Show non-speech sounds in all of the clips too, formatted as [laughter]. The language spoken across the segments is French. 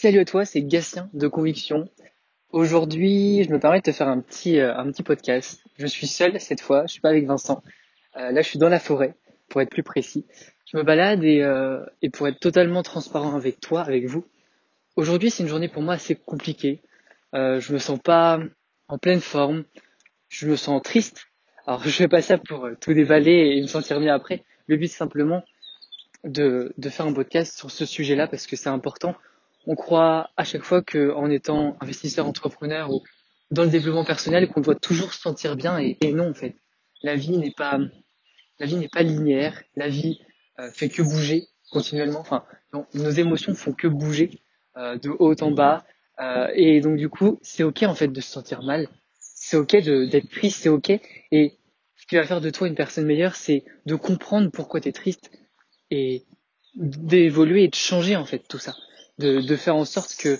Salut à toi, c'est Gatien de Conviction. Aujourd'hui, je me permets de te faire un petit, euh, un petit podcast. Je suis seul cette fois, je suis pas avec Vincent. Euh, là, je suis dans la forêt, pour être plus précis. Je me balade et, euh, et pour être totalement transparent avec toi, avec vous. Aujourd'hui, c'est une journée pour moi assez compliquée. je me sens pas en pleine forme. Je me sens triste. Alors, [laughs] je fais pas ça pour tout dévaler et me sentir mieux après. Le but, simplement de, de faire un podcast sur ce sujet-là parce que c'est important on croit à chaque fois qu'en étant investisseur entrepreneur ou dans le développement personnel qu'on doit toujours se sentir bien et, non en fait. La vie n'est pas la vie n'est pas linéaire. La vie euh, fait que bouger continuellement. Enfin nos émotions font que bouger euh, de haut en bas. Euh, et donc du coup c'est ok en fait de se sentir mal. C'est ok d'être triste c'est ok. Et ce qui va faire de toi une personne meilleure c'est de comprendre pourquoi tu es triste et d'évoluer et de changer en fait tout ça de, faire en sorte que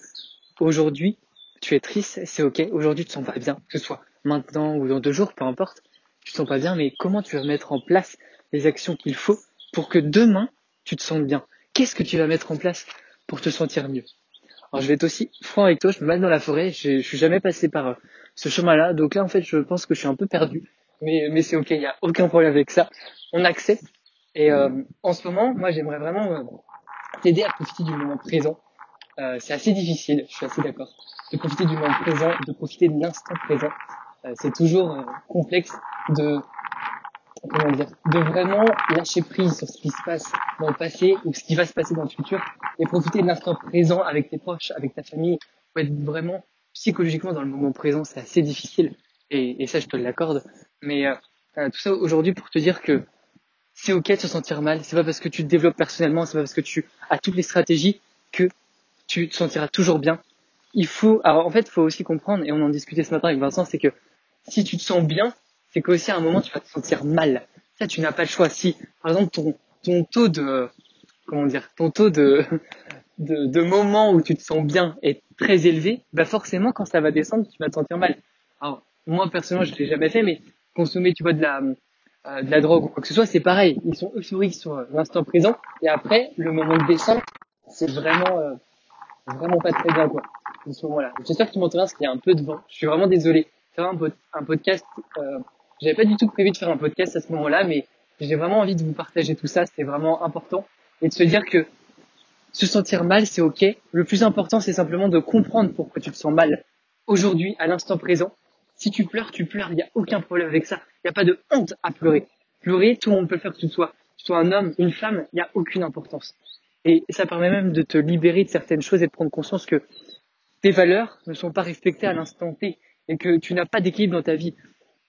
aujourd'hui tu es triste, c'est ok. Aujourd'hui tu te sens pas bien, que ce soit maintenant ou dans deux jours, peu importe. Tu te sens pas bien, mais comment tu vas mettre en place les actions qu'il faut pour que demain tu te sentes bien? Qu'est-ce que tu vas mettre en place pour te sentir mieux? Alors je vais être aussi franc avec toi, je me mets dans la forêt, je, je suis jamais passé par euh, ce chemin-là, donc là en fait je pense que je suis un peu perdu, mais, mais c'est ok, il n'y a aucun problème avec ça. On accepte. Et euh, en ce moment, moi j'aimerais vraiment euh, t'aider à profiter du moment présent euh, c'est assez difficile, je suis assez d'accord, de profiter du moment présent, de profiter de l'instant présent. Euh, c'est toujours euh, complexe de comment dire, de vraiment lâcher prise sur ce qui se passe dans le passé ou ce qui va se passer dans le futur et profiter de l'instant présent avec tes proches, avec ta famille, pour être vraiment psychologiquement dans le moment présent, c'est assez difficile et, et, ça je te l'accorde. Mais tout ça aujourd'hui pour te dire que c'est ok de se sentir mal, c'est pas parce que tu te développes personnellement, c'est pas parce que tu as toutes les stratégies que tu te sentiras toujours bien. Il faut, alors en fait, il faut aussi comprendre, et on en discutait ce matin avec Vincent, c'est que si tu te sens bien, c'est qu'aussi à un moment tu vas te sentir mal. Ça, tu n'as pas le choix. Si, par exemple, ton, taux de, comment dire, ton taux de, [laughs] de, de moment où tu te sens bien est très élevé, bah forcément, quand ça va descendre, tu vas te sentir mal. Alors, moi, personnellement, je l'ai jamais fait, mais consommer, tu vois, de la, euh, de la drogue ou quoi que ce soit, c'est pareil. Ils sont euphoriques sur l'instant présent, et après, le moment de descente, c'est vraiment, euh, vraiment pas très bien quoi en ce moment-là. J'espère que tu m'entends parce qu'il y a un peu de vent. Je suis vraiment désolé. Faire un, un podcast, euh, j'avais pas du tout prévu de faire un podcast à ce moment-là, mais j'ai vraiment envie de vous partager tout ça. C'est vraiment important et de se dire que se sentir mal, c'est ok. Le plus important, c'est simplement de comprendre pourquoi tu te sens mal aujourd'hui, à l'instant présent. Si tu pleures, tu pleures. Il n'y a aucun problème avec ça. Il n'y a pas de honte à pleurer. Pleurer, tout le monde peut le faire, que tu sois, que tu sois un homme, une femme, il n'y a aucune importance. Et ça permet même de te libérer de certaines choses et de prendre conscience que tes valeurs ne sont pas respectées à l'instant T et que tu n'as pas d'équilibre dans ta vie.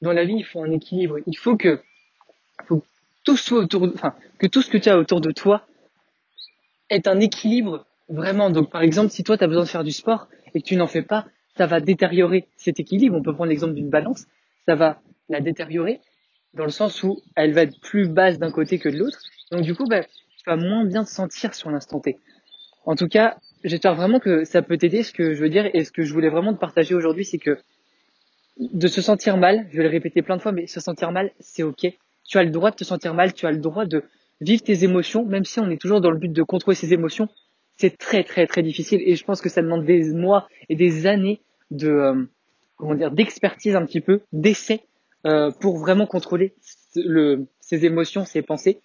Dans la vie, il faut un équilibre. Il faut que, tout soit autour, enfin, que tout ce que tu as autour de toi est un équilibre vraiment. Donc, par exemple, si toi, tu as besoin de faire du sport et que tu n'en fais pas, ça va détériorer cet équilibre. On peut prendre l'exemple d'une balance. Ça va la détériorer dans le sens où elle va être plus basse d'un côté que de l'autre. Donc, du coup, ben, tu vas moins bien te sentir sur l'instant T. En tout cas, j'espère vraiment que ça peut t'aider. Ce que je veux dire et ce que je voulais vraiment te partager aujourd'hui, c'est que de se sentir mal, je vais le répéter plein de fois, mais se sentir mal, c'est ok. Tu as le droit de te sentir mal, tu as le droit de vivre tes émotions, même si on est toujours dans le but de contrôler ses émotions. C'est très très très difficile et je pense que ça demande des mois et des années de euh, comment dire d'expertise un petit peu, d'essai euh, pour vraiment contrôler le, ses émotions, ses pensées.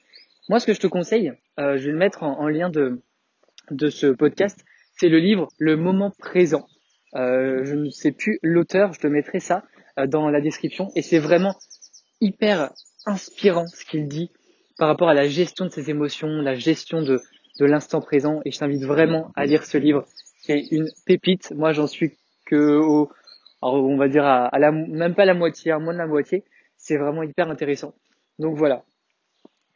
Moi, ce que je te conseille, euh, je vais le mettre en, lien de, de ce podcast, c'est le livre Le moment présent. Euh, je ne sais plus l'auteur, je te mettrai ça euh, dans la description. Et c'est vraiment hyper inspirant ce qu'il dit par rapport à la gestion de ses émotions, la gestion de, de l'instant présent. Et je t'invite vraiment à lire ce livre. C'est une pépite. Moi, j'en suis que au, on va dire à, la, même pas la moitié, à moins de la moitié. C'est vraiment hyper intéressant. Donc voilà.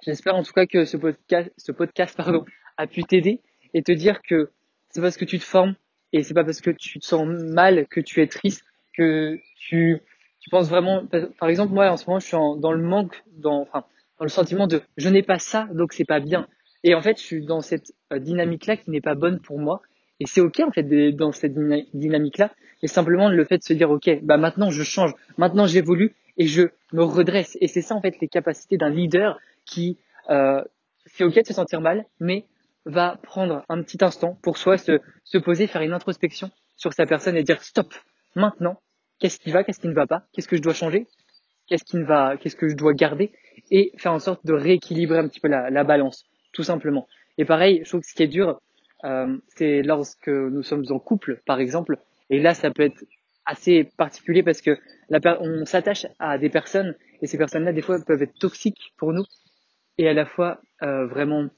J'espère en tout cas que ce podcast, ce podcast pardon, a pu t'aider et te dire que c'est parce que tu te formes et c'est pas parce que tu te sens mal que tu es triste, que tu, tu penses vraiment. Par exemple, moi en ce moment, je suis dans le manque, dans, enfin, dans le sentiment de je n'ai pas ça, donc c'est pas bien. Et en fait, je suis dans cette euh, dynamique-là qui n'est pas bonne pour moi. Et c'est ok en fait dans cette dynamique-là. Et simplement le fait de se dire ok, bah maintenant je change, maintenant j'évolue et je me redresse. Et c'est ça en fait les capacités d'un leader qui, euh, c'est ok de se sentir mal, mais va prendre un petit instant pour soi se, se poser, faire une introspection sur sa personne et dire stop, maintenant, qu'est-ce qui va, qu'est-ce qui ne va pas, qu'est-ce que je dois changer, qu'est-ce qui ne va, qu'est-ce que je dois garder et faire en sorte de rééquilibrer un petit peu la, la balance, tout simplement. Et pareil, je trouve que ce qui est dur, euh, c'est lorsque nous sommes en couple, par exemple, et là, ça peut être assez particulier parce que on s'attache à des personnes et ces personnes-là, des fois, peuvent être toxiques pour nous et à la fois euh, vraiment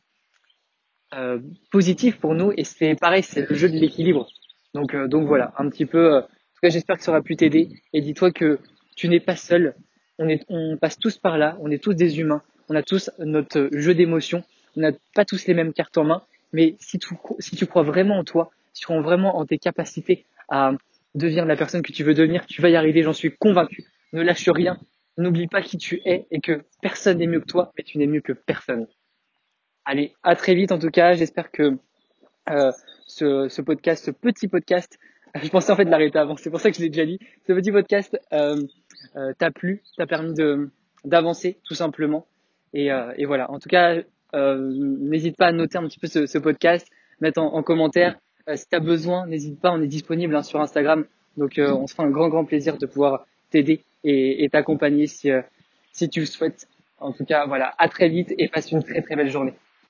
euh, positives pour nous. Et c'est pareil, c'est le jeu de l'équilibre. Donc, euh, donc voilà, un petit peu. en tout cas, j'espère que ça aura pu t'aider. Et dis-toi que tu n'es pas seul. On, est, on passe tous par là. On est tous des humains. On a tous notre jeu d'émotions. On n'a pas tous les mêmes cartes en main. Mais si tu, si tu crois vraiment en toi, si tu crois vraiment en tes capacités à devenir la personne que tu veux devenir, tu vas y arriver, j'en suis convaincu. Ne lâche rien, n'oublie pas qui tu es et que personne n'est mieux que toi, mais tu n'es mieux que personne. Allez, à très vite en tout cas, j'espère que euh, ce, podcast, ce petit podcast, [laughs] je pensais en fait l'arrêter avant, c'est pour ça que je l'ai déjà dit, ce petit podcast euh, euh, t'a plu, t'a permis de d'avancer tout simplement. Et, voilà, en tout cas, n'hésite pas à noter un petit peu ce, podcast, mettre en, en commentaire si tu as besoin, n'hésite pas, on est disponible hein, sur Instagram. Donc on se fera un grand grand plaisir de pouvoir t'aider et t'accompagner si, euh, si tu le souhaites. En tout cas, voilà, à très vite et passe une très très belle journée.